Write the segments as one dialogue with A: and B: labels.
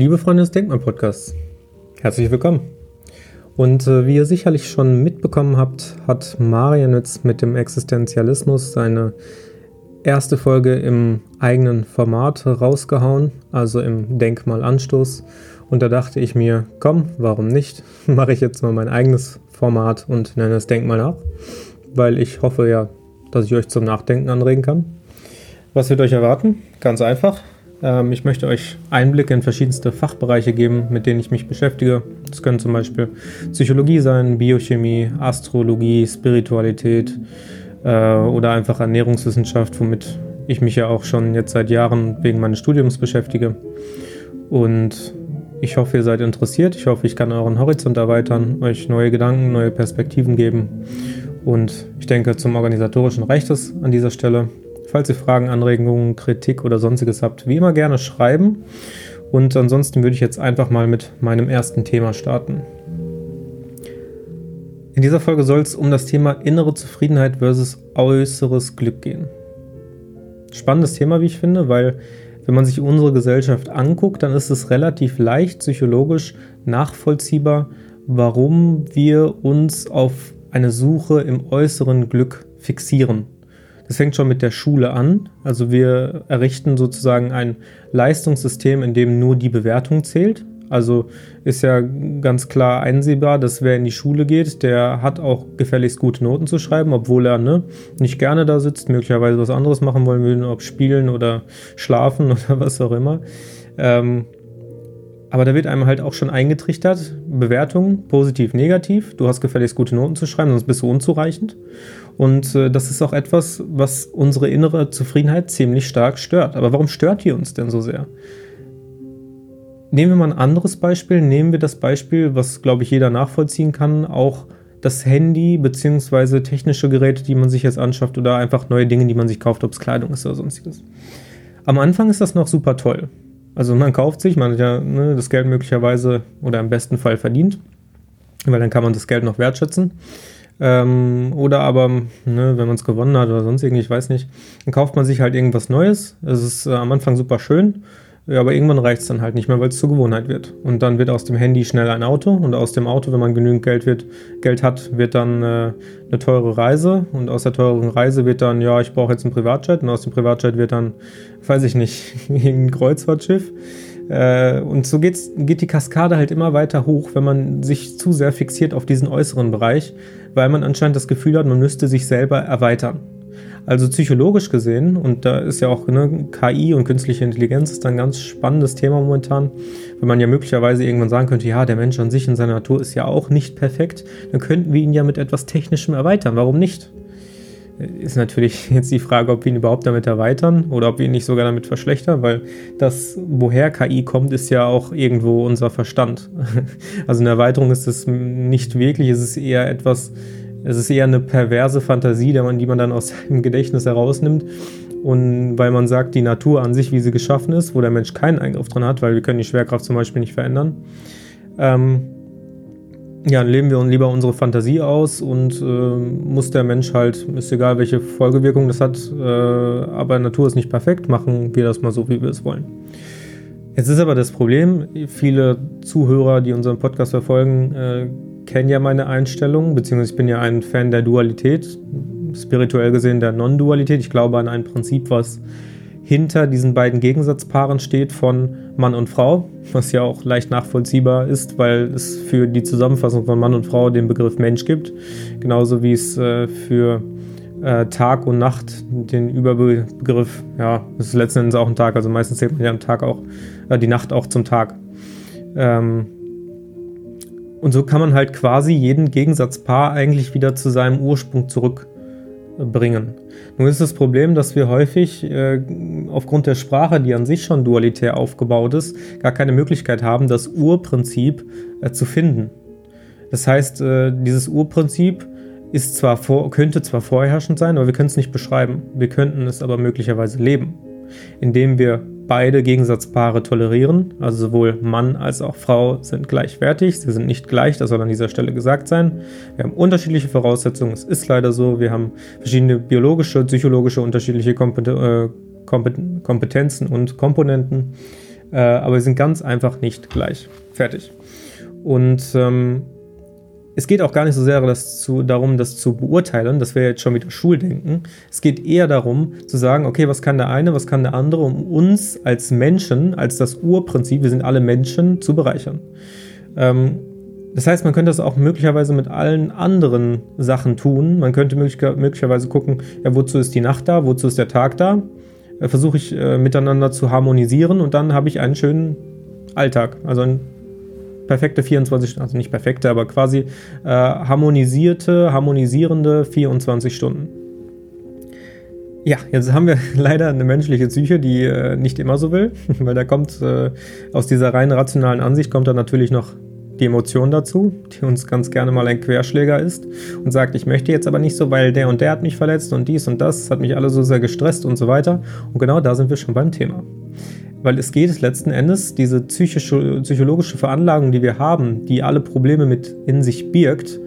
A: Liebe Freunde des Denkmal-Podcasts, herzlich willkommen. Und äh, wie ihr sicherlich schon mitbekommen habt, hat Marian jetzt mit dem Existenzialismus seine erste Folge im eigenen Format rausgehauen, also im Denkmal-Anstoß. Und da dachte ich mir, komm, warum nicht? Mache ich jetzt mal mein eigenes Format und nenne es Denkmal nach, weil ich hoffe ja, dass ich euch zum Nachdenken anregen kann. Was wird euch erwarten? Ganz einfach. Ähm, ich möchte euch Einblicke in verschiedenste Fachbereiche geben, mit denen ich mich beschäftige. Das können zum Beispiel Psychologie sein, Biochemie, Astrologie, Spiritualität äh, oder einfach Ernährungswissenschaft, womit ich mich ja auch schon jetzt seit Jahren wegen meines Studiums beschäftige. Und ich hoffe, ihr seid interessiert. Ich hoffe, ich kann euren Horizont erweitern, euch neue Gedanken, neue Perspektiven geben. Und ich denke, zum organisatorischen reicht es an dieser Stelle. Falls ihr Fragen, Anregungen, Kritik oder sonstiges habt, wie immer gerne schreiben. Und ansonsten würde ich jetzt einfach mal mit meinem ersten Thema starten. In dieser Folge soll es um das Thema innere Zufriedenheit versus äußeres Glück gehen. Spannendes Thema, wie ich finde, weil wenn man sich unsere Gesellschaft anguckt, dann ist es relativ leicht psychologisch nachvollziehbar, warum wir uns auf eine Suche im äußeren Glück fixieren. Das fängt schon mit der Schule an. Also wir errichten sozusagen ein Leistungssystem, in dem nur die Bewertung zählt. Also ist ja ganz klar einsehbar, dass wer in die Schule geht, der hat auch gefälligst gute Noten zu schreiben, obwohl er ne, nicht gerne da sitzt, möglicherweise was anderes machen wollen will, ob spielen oder schlafen oder was auch immer. Ähm, aber da wird einem halt auch schon eingetrichtert, Bewertung, positiv, negativ. Du hast gefälligst gute Noten zu schreiben, sonst bist du unzureichend. Und äh, das ist auch etwas, was unsere innere Zufriedenheit ziemlich stark stört. Aber warum stört die uns denn so sehr? Nehmen wir mal ein anderes Beispiel. Nehmen wir das Beispiel, was, glaube ich, jeder nachvollziehen kann, auch das Handy bzw. technische Geräte, die man sich jetzt anschafft oder einfach neue Dinge, die man sich kauft, ob es Kleidung ist oder sonstiges. Am Anfang ist das noch super toll. Also man kauft sich, man hat ja ne, das Geld möglicherweise oder im besten Fall verdient, weil dann kann man das Geld noch wertschätzen. Ähm, oder aber, ne, wenn man es gewonnen hat oder sonst irgendwie, ich weiß nicht, dann kauft man sich halt irgendwas Neues. Es ist äh, am Anfang super schön, ja, aber irgendwann reicht es dann halt nicht mehr, weil es zur Gewohnheit wird. Und dann wird aus dem Handy schnell ein Auto und aus dem Auto, wenn man genügend Geld, wird, Geld hat, wird dann äh, eine teure Reise und aus der teuren Reise wird dann, ja, ich brauche jetzt einen Privatjet und aus dem Privatjet wird dann, weiß ich nicht, ein Kreuzfahrtschiff. Äh, und so geht's, geht die Kaskade halt immer weiter hoch, wenn man sich zu sehr fixiert auf diesen äußeren Bereich, weil man anscheinend das Gefühl hat, man müsste sich selber erweitern. Also psychologisch gesehen, und da ist ja auch ne, KI und künstliche Intelligenz ist ein ganz spannendes Thema momentan, wenn man ja möglicherweise irgendwann sagen könnte, ja, der Mensch an sich in seiner Natur ist ja auch nicht perfekt, dann könnten wir ihn ja mit etwas Technischem erweitern. Warum nicht? ist natürlich jetzt die Frage, ob wir ihn überhaupt damit erweitern oder ob wir ihn nicht sogar damit verschlechtern, weil das, woher KI kommt, ist ja auch irgendwo unser Verstand. Also eine Erweiterung ist es nicht wirklich, es ist eher etwas, es ist eher eine perverse Fantasie, die man, dann aus seinem Gedächtnis herausnimmt. Und weil man sagt, die Natur an sich, wie sie geschaffen ist, wo der Mensch keinen Eingriff dran hat, weil wir können die Schwerkraft zum Beispiel nicht verändern, ähm, ja, dann leben wir lieber unsere Fantasie aus und äh, muss der Mensch halt, ist egal welche Folgewirkung das hat, äh, aber Natur ist nicht perfekt, machen wir das mal so, wie wir es wollen. Jetzt ist aber das Problem, viele Zuhörer, die unseren Podcast verfolgen, äh, kennen ja meine Einstellung, beziehungsweise ich bin ja ein Fan der Dualität, spirituell gesehen der Non-Dualität. Ich glaube an ein Prinzip, was hinter diesen beiden Gegensatzpaaren steht von Mann und Frau, was ja auch leicht nachvollziehbar ist, weil es für die Zusammenfassung von Mann und Frau den Begriff Mensch gibt, genauso wie es äh, für äh, Tag und Nacht den Überbegriff, ja, das ist letzten Endes auch ein Tag, also meistens zählt man ja am Tag auch, äh, die Nacht auch zum Tag. Ähm, und so kann man halt quasi jeden Gegensatzpaar eigentlich wieder zu seinem Ursprung zurück bringen. Nun ist das Problem, dass wir häufig äh, aufgrund der Sprache, die an sich schon dualitär aufgebaut ist, gar keine Möglichkeit haben, das Urprinzip äh, zu finden. Das heißt, äh, dieses Urprinzip ist zwar vor, könnte zwar vorherrschend sein, aber wir können es nicht beschreiben. Wir könnten es aber möglicherweise leben, indem wir beide Gegensatzpaare tolerieren, also sowohl Mann als auch Frau sind gleichwertig, sie sind nicht gleich, das soll an dieser Stelle gesagt sein. Wir haben unterschiedliche Voraussetzungen, es ist leider so, wir haben verschiedene biologische, psychologische, unterschiedliche Kompetenzen und Komponenten. Äh, aber sie sind ganz einfach nicht gleich. Fertig. Und ähm, es geht auch gar nicht so sehr das zu, darum, das zu beurteilen, das wäre jetzt schon wieder Schuldenken. Es geht eher darum zu sagen, okay, was kann der eine, was kann der andere, um uns als Menschen, als das Urprinzip, wir sind alle Menschen, zu bereichern. Ähm, das heißt, man könnte das auch möglicherweise mit allen anderen Sachen tun. Man könnte möglicherweise gucken, ja, wozu ist die Nacht da, wozu ist der Tag da. Äh, Versuche ich äh, miteinander zu harmonisieren und dann habe ich einen schönen Alltag, also ein perfekte 24 Stunden, also nicht perfekte, aber quasi äh, harmonisierte, harmonisierende 24 Stunden. Ja, jetzt haben wir leider eine menschliche Psyche, die äh, nicht immer so will, weil da kommt äh, aus dieser rein rationalen Ansicht kommt da natürlich noch die Emotion dazu, die uns ganz gerne mal ein Querschläger ist und sagt, ich möchte jetzt aber nicht so, weil der und der hat mich verletzt und dies und das hat mich alle so sehr gestresst und so weiter. Und genau da sind wir schon beim Thema. Weil es geht letzten Endes, diese psychische, psychologische Veranlagung, die wir haben, die alle Probleme mit in sich birgt,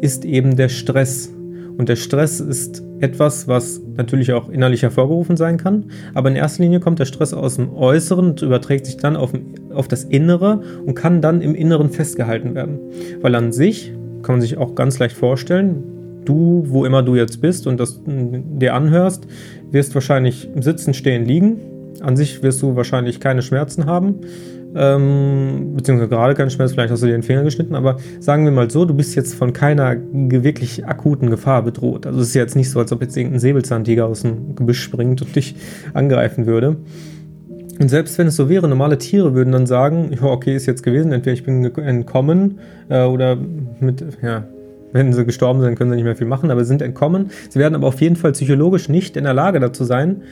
A: ist eben der Stress. Und der Stress ist etwas, was natürlich auch innerlich hervorgerufen sein kann, aber in erster Linie kommt der Stress aus dem Äußeren und überträgt sich dann auf, auf das Innere und kann dann im Inneren festgehalten werden. Weil an sich kann man sich auch ganz leicht vorstellen, du, wo immer du jetzt bist und das dir anhörst, wirst wahrscheinlich sitzen, stehen, liegen an sich wirst du wahrscheinlich keine Schmerzen haben. Ähm, beziehungsweise gerade keine Schmerzen, vielleicht hast du dir den Finger geschnitten, aber sagen wir mal so, du bist jetzt von keiner wirklich akuten Gefahr bedroht. Also es ist jetzt nicht so, als ob jetzt irgendein Säbelzahntiger aus dem Gebüsch springt und dich angreifen würde. Und selbst wenn es so wäre, normale Tiere würden dann sagen, ja, okay, ist jetzt gewesen, entweder ich bin entkommen äh, oder mit, ja, wenn sie gestorben sind, können sie nicht mehr viel machen, aber sind entkommen. Sie werden aber auf jeden Fall psychologisch nicht in der Lage dazu sein,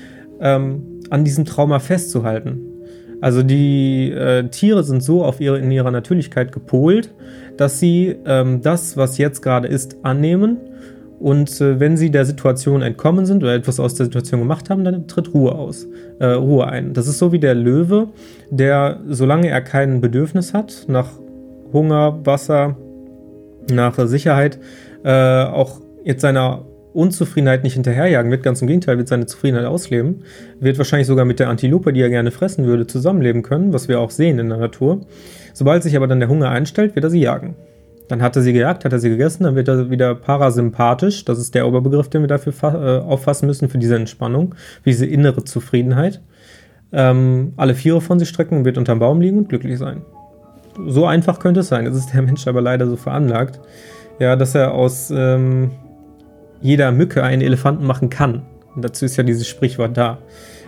A: ähm, an diesem Trauma festzuhalten. Also die äh, Tiere sind so auf ihre, in ihrer Natürlichkeit gepolt, dass sie ähm, das, was jetzt gerade ist, annehmen. Und äh, wenn sie der Situation entkommen sind oder etwas aus der Situation gemacht haben, dann tritt Ruhe aus, äh, Ruhe ein. Das ist so wie der Löwe, der, solange er kein Bedürfnis hat nach Hunger, Wasser, nach Sicherheit, äh, auch jetzt seiner Unzufriedenheit nicht hinterherjagen wird, ganz im Gegenteil, wird seine Zufriedenheit ausleben, wird wahrscheinlich sogar mit der Antilope, die er gerne fressen würde, zusammenleben können, was wir auch sehen in der Natur. Sobald sich aber dann der Hunger einstellt, wird er sie jagen. Dann hat er sie gejagt, hat er sie gegessen, dann wird er wieder parasympathisch. Das ist der Oberbegriff, den wir dafür äh, auffassen müssen, für diese Entspannung, für diese innere Zufriedenheit. Ähm, alle Viere von sich strecken wird unterm Baum liegen und glücklich sein. So einfach könnte es sein. Es ist der Mensch aber leider so veranlagt, ja, dass er aus ähm, jeder Mücke einen Elefanten machen kann. Und dazu ist ja dieses Sprichwort da.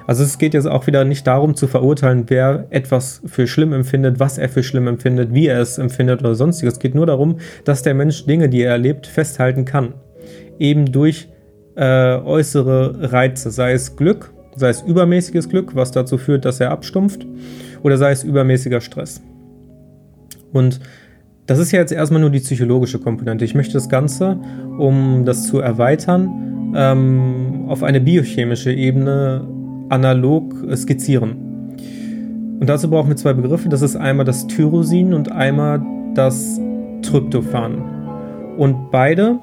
A: Also es geht jetzt auch wieder nicht darum zu verurteilen, wer etwas für schlimm empfindet, was er für schlimm empfindet, wie er es empfindet oder sonstiges. Es geht nur darum, dass der Mensch Dinge, die er erlebt, festhalten kann. Eben durch äh, äußere Reize, sei es Glück, sei es übermäßiges Glück, was dazu führt, dass er abstumpft, oder sei es übermäßiger Stress. Und das ist ja jetzt erstmal nur die psychologische Komponente. Ich möchte das Ganze, um das zu erweitern, ähm, auf eine biochemische Ebene analog skizzieren. Und dazu brauchen wir zwei Begriffe. Das ist einmal das Tyrosin und einmal das Tryptophan. Und beide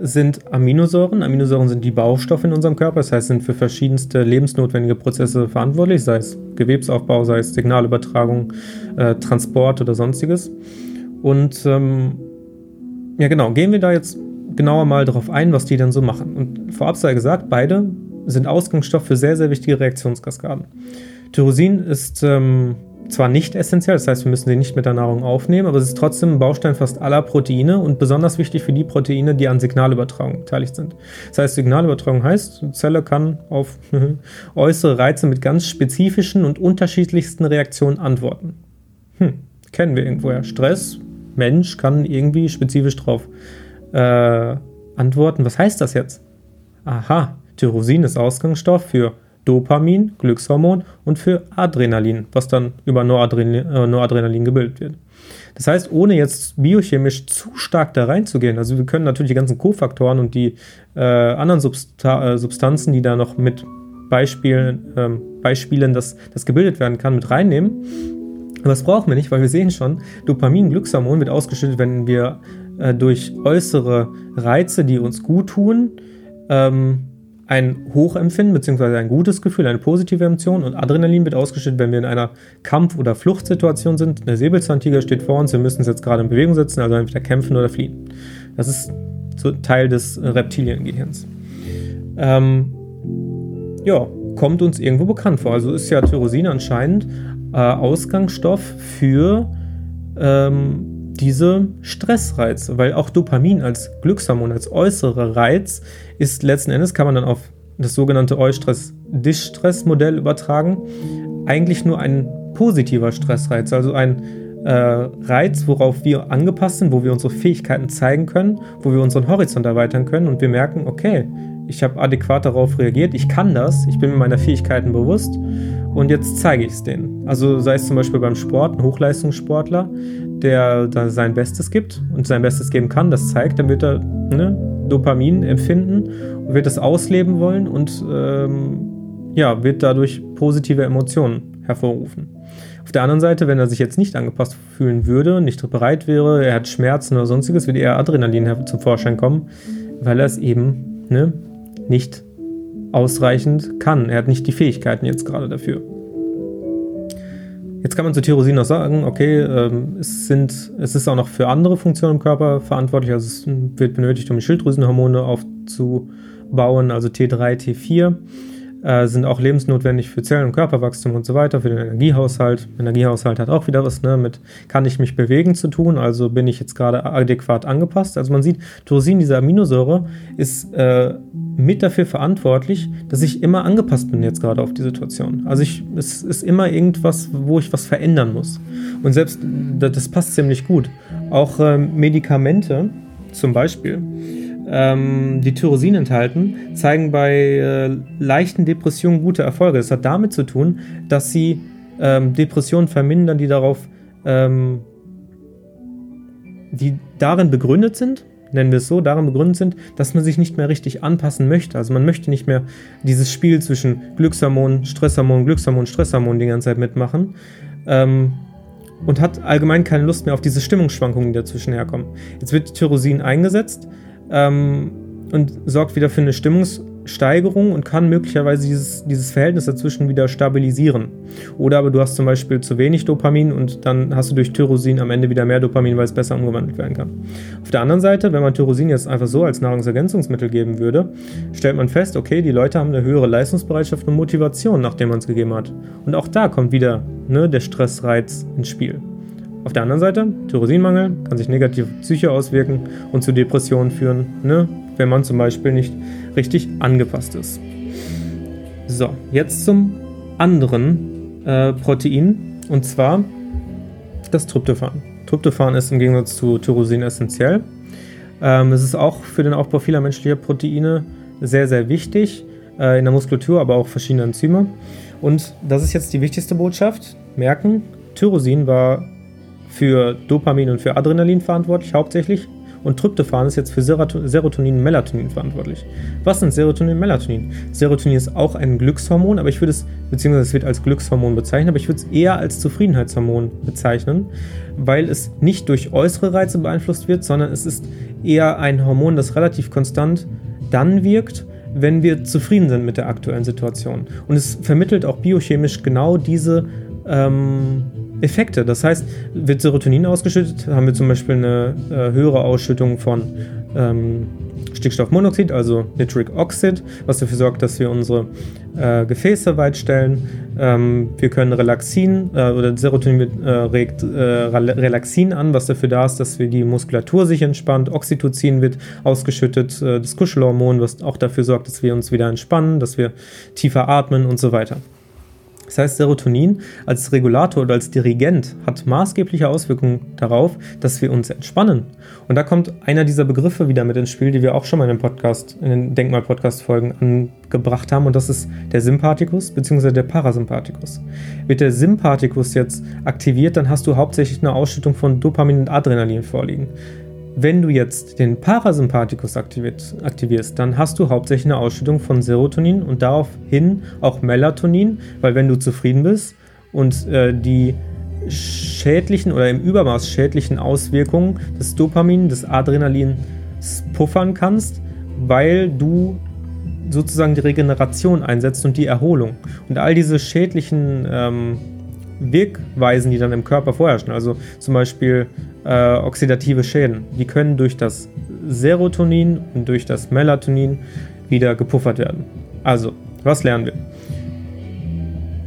A: sind Aminosäuren. Aminosäuren sind die Baustoffe in unserem Körper, das heißt, sind für verschiedenste lebensnotwendige Prozesse verantwortlich, sei es Gewebsaufbau, sei es Signalübertragung, äh, Transport oder sonstiges. Und ähm, ja, genau, gehen wir da jetzt genauer mal darauf ein, was die denn so machen. Und vorab sei gesagt, beide sind Ausgangsstoff für sehr, sehr wichtige Reaktionskaskaden. Tyrosin ist ähm, zwar nicht essentiell, das heißt, wir müssen sie nicht mit der Nahrung aufnehmen, aber es ist trotzdem ein Baustein fast aller Proteine und besonders wichtig für die Proteine, die an Signalübertragung beteiligt sind. Das heißt, Signalübertragung heißt, die Zelle kann auf äußere Reize mit ganz spezifischen und unterschiedlichsten Reaktionen antworten. Hm, kennen wir irgendwoher. Stress, Mensch kann irgendwie spezifisch drauf äh, antworten. Was heißt das jetzt? Aha, Tyrosin ist Ausgangsstoff für Dopamin, Glückshormon und für Adrenalin, was dann über Noradrenalin, äh, Noradrenalin gebildet wird. Das heißt, ohne jetzt biochemisch zu stark da reinzugehen, also wir können natürlich die ganzen Kofaktoren und die äh, anderen Substa äh, Substanzen, die da noch mit Beispielen, ähm, Beispielen, dass das gebildet werden kann, mit reinnehmen. Aber das brauchen wir nicht, weil wir sehen schon, Dopamin, Glückshormon wird ausgeschüttet, wenn wir äh, durch äußere Reize, die uns gut tun, ähm, ein Hochempfinden bzw. ein gutes Gefühl, eine positive Emotion und Adrenalin wird ausgeschüttet, wenn wir in einer Kampf- oder Fluchtsituation sind. Der Säbelzahntiger steht vor uns, wir müssen uns jetzt gerade in Bewegung setzen, also entweder kämpfen oder fliehen. Das ist so Teil des Reptiliengehirns. Ähm, ja, kommt uns irgendwo bekannt vor. Also ist ja Tyrosin anscheinend äh, Ausgangsstoff für ähm, diese Stressreize, weil auch Dopamin als Glückshormon, als äußerer Reiz ist letzten Endes, kann man dann auf das sogenannte Eustress-Distress-Modell übertragen, eigentlich nur ein positiver Stressreiz, also ein äh, Reiz, worauf wir angepasst sind, wo wir unsere Fähigkeiten zeigen können, wo wir unseren Horizont erweitern können und wir merken, okay, ich habe adäquat darauf reagiert, ich kann das, ich bin mir meiner Fähigkeiten bewusst und jetzt zeige ich es denen. Also sei es zum Beispiel beim Sport, ein Hochleistungssportler, der da sein Bestes gibt und sein Bestes geben kann, das zeigt, dann wird er ne, Dopamin empfinden und wird das ausleben wollen und ähm, ja, wird dadurch positive Emotionen hervorrufen. Auf der anderen Seite, wenn er sich jetzt nicht angepasst fühlen würde, nicht bereit wäre, er hat Schmerzen oder sonstiges, würde eher Adrenalin zum Vorschein kommen, weil er es eben ne, nicht ausreichend kann. Er hat nicht die Fähigkeiten jetzt gerade dafür. Jetzt kann man zu Tyrosin noch sagen, okay, ähm, es, sind, es ist auch noch für andere Funktionen im Körper verantwortlich. Also es wird benötigt, um Schilddrüsenhormone aufzubauen, also T3, T4 äh, sind auch lebensnotwendig für Zellen- und Körperwachstum und so weiter, für den Energiehaushalt. Energiehaushalt hat auch wieder was ne, mit kann ich mich bewegen zu tun, also bin ich jetzt gerade adäquat angepasst. Also man sieht, Tyrosin, diese Aminosäure, ist äh, mit dafür verantwortlich, dass ich immer angepasst bin jetzt gerade auf die Situation. Also ich, es ist immer irgendwas, wo ich was verändern muss. Und selbst das passt ziemlich gut. Auch äh, Medikamente zum Beispiel ähm, die Tyrosin enthalten, zeigen bei äh, leichten Depressionen gute Erfolge. Das hat damit zu tun, dass sie ähm, Depressionen vermindern, die darauf, ähm, die darin begründet sind, nennen wir es so, darin begründet sind, dass man sich nicht mehr richtig anpassen möchte. Also man möchte nicht mehr dieses Spiel zwischen Glückshormon, Stresshormon, Glückshormon, Stresshormon die ganze Zeit mitmachen. Ähm, und hat allgemein keine Lust mehr auf diese Stimmungsschwankungen, die dazwischen herkommen. Jetzt wird Tyrosin eingesetzt ähm, und sorgt wieder für eine Stimmungssteigerung und kann möglicherweise dieses, dieses Verhältnis dazwischen wieder stabilisieren. Oder aber du hast zum Beispiel zu wenig Dopamin und dann hast du durch Tyrosin am Ende wieder mehr Dopamin, weil es besser umgewandelt werden kann. Auf der anderen Seite, wenn man Tyrosin jetzt einfach so als Nahrungsergänzungsmittel geben würde, stellt man fest, okay, die Leute haben eine höhere Leistungsbereitschaft und Motivation, nachdem man es gegeben hat. Und auch da kommt wieder ne, der Stressreiz ins Spiel. Auf der anderen Seite, Tyrosinmangel kann sich negativ auf Psyche auswirken und zu Depressionen führen, ne? wenn man zum Beispiel nicht richtig angepasst ist. So, jetzt zum anderen äh, Protein und zwar das Tryptophan. Tryptophan ist im Gegensatz zu Tyrosin essentiell. Ähm, es ist auch für den Aufbau vieler menschlicher Proteine sehr, sehr wichtig, äh, in der Muskulatur, aber auch verschiedene Enzyme. Und das ist jetzt die wichtigste Botschaft. Merken, Tyrosin war für Dopamin und für Adrenalin verantwortlich, hauptsächlich. Und Tryptophan ist jetzt für Serotonin und Melatonin verantwortlich. Was sind Serotonin und Melatonin? Serotonin ist auch ein Glückshormon, aber ich würde es, beziehungsweise es wird als Glückshormon bezeichnet, aber ich würde es eher als Zufriedenheitshormon bezeichnen, weil es nicht durch äußere Reize beeinflusst wird, sondern es ist eher ein Hormon, das relativ konstant dann wirkt, wenn wir zufrieden sind mit der aktuellen Situation. Und es vermittelt auch biochemisch genau diese ähm, Effekte. Das heißt, wird Serotonin ausgeschüttet, haben wir zum Beispiel eine äh, höhere Ausschüttung von ähm, Stickstoffmonoxid, also Nitric Oxid, was dafür sorgt, dass wir unsere äh, Gefäße weitstellen. Ähm, wir können Relaxin äh, oder Serotonin äh, regt äh, Relaxin an, was dafür da ist, dass wir die Muskulatur sich entspannt. Oxytocin wird ausgeschüttet, äh, das Kuschelhormon, was auch dafür sorgt, dass wir uns wieder entspannen, dass wir tiefer atmen und so weiter. Das heißt, Serotonin als Regulator oder als Dirigent hat maßgebliche Auswirkungen darauf, dass wir uns entspannen. Und da kommt einer dieser Begriffe wieder mit ins Spiel, die wir auch schon mal in den Podcast, in den Denkmal-Podcast-Folgen angebracht haben, und das ist der Sympathikus bzw. der Parasympathikus. Wird der Sympathikus jetzt aktiviert, dann hast du hauptsächlich eine Ausschüttung von Dopamin und Adrenalin vorliegen. Wenn du jetzt den Parasympathikus aktivierst, dann hast du hauptsächlich eine Ausschüttung von Serotonin und daraufhin auch Melatonin, weil wenn du zufrieden bist und äh, die schädlichen oder im Übermaß schädlichen Auswirkungen des Dopamin, des Adrenalins puffern kannst, weil du sozusagen die Regeneration einsetzt und die Erholung. Und all diese schädlichen ähm, Wirkweisen, die dann im Körper vorherrschen, also zum Beispiel äh, oxidative Schäden, die können durch das Serotonin und durch das Melatonin wieder gepuffert werden. Also, was lernen wir?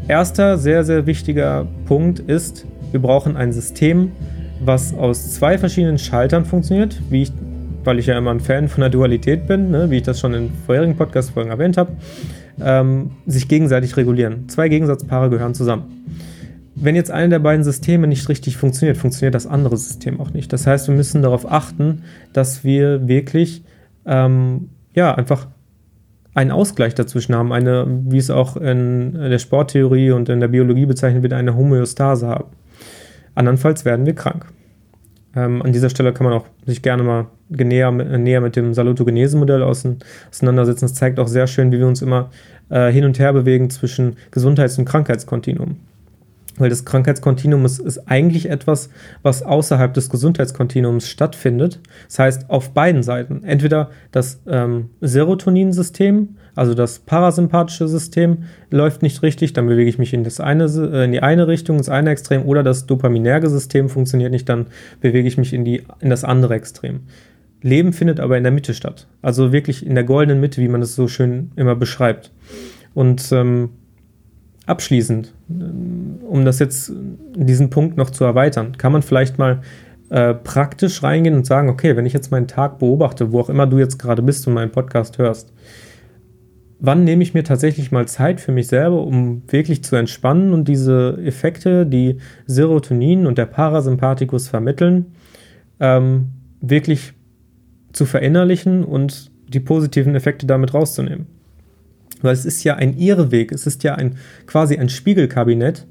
A: Erster sehr, sehr wichtiger Punkt ist, wir brauchen ein System, was aus zwei verschiedenen Schaltern funktioniert, wie ich, weil ich ja immer ein Fan von der Dualität bin, ne, wie ich das schon in vorherigen Podcast-Folgen erwähnt habe, ähm, sich gegenseitig regulieren. Zwei Gegensatzpaare gehören zusammen. Wenn jetzt eine der beiden Systeme nicht richtig funktioniert, funktioniert das andere System auch nicht. Das heißt, wir müssen darauf achten, dass wir wirklich ähm, ja einfach einen Ausgleich dazwischen haben, eine, wie es auch in der Sporttheorie und in der Biologie bezeichnet wird, eine Homöostase haben. Andernfalls werden wir krank. Ähm, an dieser Stelle kann man auch sich gerne mal näher, näher mit dem Salutogenese-Modell auseinandersetzen. Das zeigt auch sehr schön, wie wir uns immer äh, hin und her bewegen zwischen Gesundheits- und Krankheitskontinuum. Weil das Krankheitskontinuum ist, ist, eigentlich etwas, was außerhalb des Gesundheitskontinuums stattfindet. Das heißt, auf beiden Seiten. Entweder das ähm, Serotoninsystem, also das parasympathische System, läuft nicht richtig, dann bewege ich mich in, das eine, äh, in die eine Richtung, ins eine Extrem, oder das dopaminerge System funktioniert nicht, dann bewege ich mich in, die, in das andere Extrem. Leben findet aber in der Mitte statt. Also wirklich in der goldenen Mitte, wie man es so schön immer beschreibt. Und ähm, abschließend, um das jetzt diesen Punkt noch zu erweitern, kann man vielleicht mal äh, praktisch reingehen und sagen, okay, wenn ich jetzt meinen Tag beobachte, wo auch immer du jetzt gerade bist und meinen Podcast hörst, wann nehme ich mir tatsächlich mal Zeit für mich selber, um wirklich zu entspannen und diese Effekte, die Serotonin und der Parasympathikus vermitteln, ähm, wirklich zu verinnerlichen und die positiven Effekte damit rauszunehmen. Weil es ist ja ein Irrweg, es ist ja ein quasi ein Spiegelkabinett.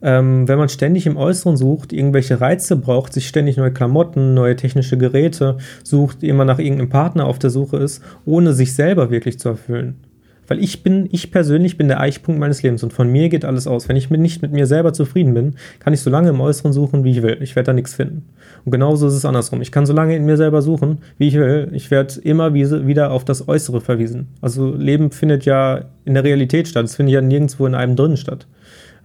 A: Ähm, wenn man ständig im Äußeren sucht, irgendwelche Reize braucht, sich ständig neue Klamotten, neue technische Geräte sucht, immer nach irgendeinem Partner auf der Suche ist, ohne sich selber wirklich zu erfüllen. Weil ich bin, ich persönlich bin der Eichpunkt meines Lebens und von mir geht alles aus. Wenn ich nicht mit mir selber zufrieden bin, kann ich so lange im Äußeren suchen, wie ich will. Ich werde da nichts finden. Und genauso ist es andersrum. Ich kann so lange in mir selber suchen, wie ich will. Ich werde immer wieder auf das Äußere verwiesen. Also Leben findet ja in der Realität statt. Es findet ja nirgendwo in einem drin statt.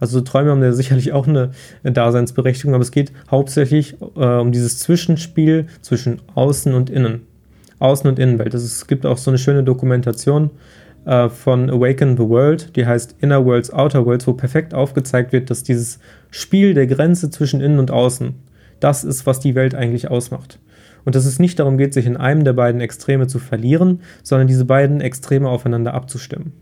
A: Also Träume haben ja sicherlich auch eine Daseinsberechtigung, aber es geht hauptsächlich äh, um dieses Zwischenspiel zwischen Außen und Innen. Außen- und Innenwelt. Es gibt auch so eine schöne Dokumentation äh, von Awaken the World, die heißt Inner Worlds, Outer Worlds, wo perfekt aufgezeigt wird, dass dieses Spiel der Grenze zwischen Innen und Außen, das ist, was die Welt eigentlich ausmacht. Und dass es nicht darum geht, sich in einem der beiden Extreme zu verlieren, sondern diese beiden Extreme aufeinander abzustimmen.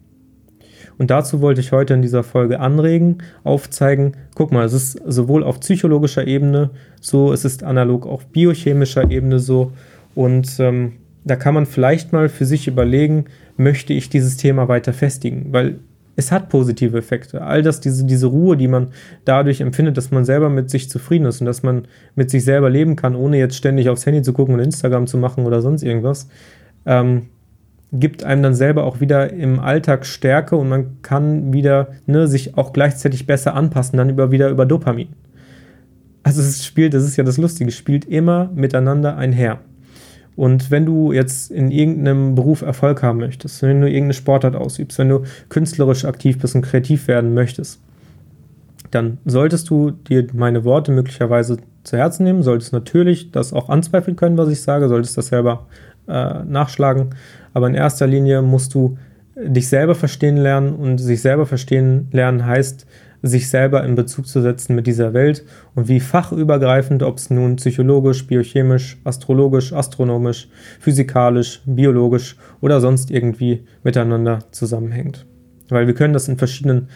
A: Und dazu wollte ich heute in dieser Folge anregen, aufzeigen, guck mal, es ist sowohl auf psychologischer Ebene so, es ist analog auf biochemischer Ebene so. Und ähm, da kann man vielleicht mal für sich überlegen, möchte ich dieses Thema weiter festigen, weil es hat positive Effekte. All das, diese, diese Ruhe, die man dadurch empfindet, dass man selber mit sich zufrieden ist und dass man mit sich selber leben kann, ohne jetzt ständig aufs Handy zu gucken und Instagram zu machen oder sonst irgendwas, ähm, gibt einem dann selber auch wieder im Alltag Stärke und man kann wieder ne, sich auch gleichzeitig besser anpassen, dann über, wieder über Dopamin. Also es spielt, das ist ja das Lustige, spielt immer miteinander einher. Und wenn du jetzt in irgendeinem Beruf Erfolg haben möchtest, wenn du irgendeine Sportart ausübst, wenn du künstlerisch aktiv bist und kreativ werden möchtest, dann solltest du dir meine Worte möglicherweise zu Herzen nehmen, solltest natürlich das auch anzweifeln können, was ich sage, solltest das selber äh, nachschlagen. Aber in erster Linie musst du dich selber verstehen lernen und sich selber verstehen lernen heißt, sich selber in Bezug zu setzen mit dieser Welt und wie fachübergreifend, ob es nun psychologisch, biochemisch, astrologisch, astronomisch, physikalisch, biologisch oder sonst irgendwie miteinander zusammenhängt. Weil wir können das in verschiedenen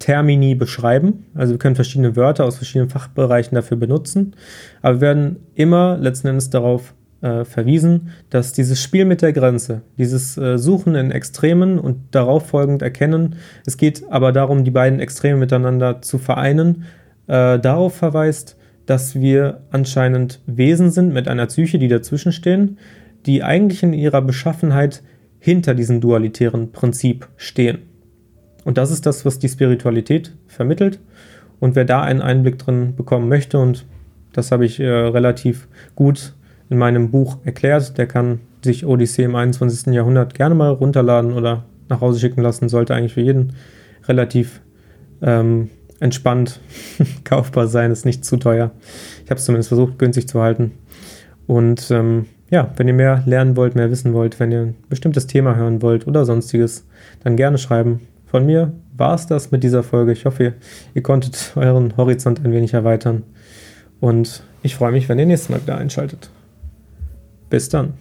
A: Termini beschreiben, also wir können verschiedene Wörter aus verschiedenen Fachbereichen dafür benutzen, aber wir werden immer letzten Endes darauf äh, verwiesen, dass dieses Spiel mit der Grenze, dieses äh, Suchen in Extremen und darauf folgend Erkennen, es geht aber darum, die beiden Extreme miteinander zu vereinen, äh, darauf verweist, dass wir anscheinend Wesen sind mit einer Psyche, die dazwischen stehen, die eigentlich in ihrer Beschaffenheit hinter diesem dualitären Prinzip stehen. Und das ist das, was die Spiritualität vermittelt. Und wer da einen Einblick drin bekommen möchte, und das habe ich äh, relativ gut in meinem Buch erklärt. Der kann sich Odyssee im 21. Jahrhundert gerne mal runterladen oder nach Hause schicken lassen. Sollte eigentlich für jeden relativ ähm, entspannt kaufbar sein, ist nicht zu teuer. Ich habe es zumindest versucht, günstig zu halten. Und ähm, ja, wenn ihr mehr lernen wollt, mehr wissen wollt, wenn ihr ein bestimmtes Thema hören wollt oder sonstiges, dann gerne schreiben. Von mir war es das mit dieser Folge. Ich hoffe, ihr, ihr konntet euren Horizont ein wenig erweitern. Und ich freue mich, wenn ihr nächstes Mal wieder einschaltet. Bis dann.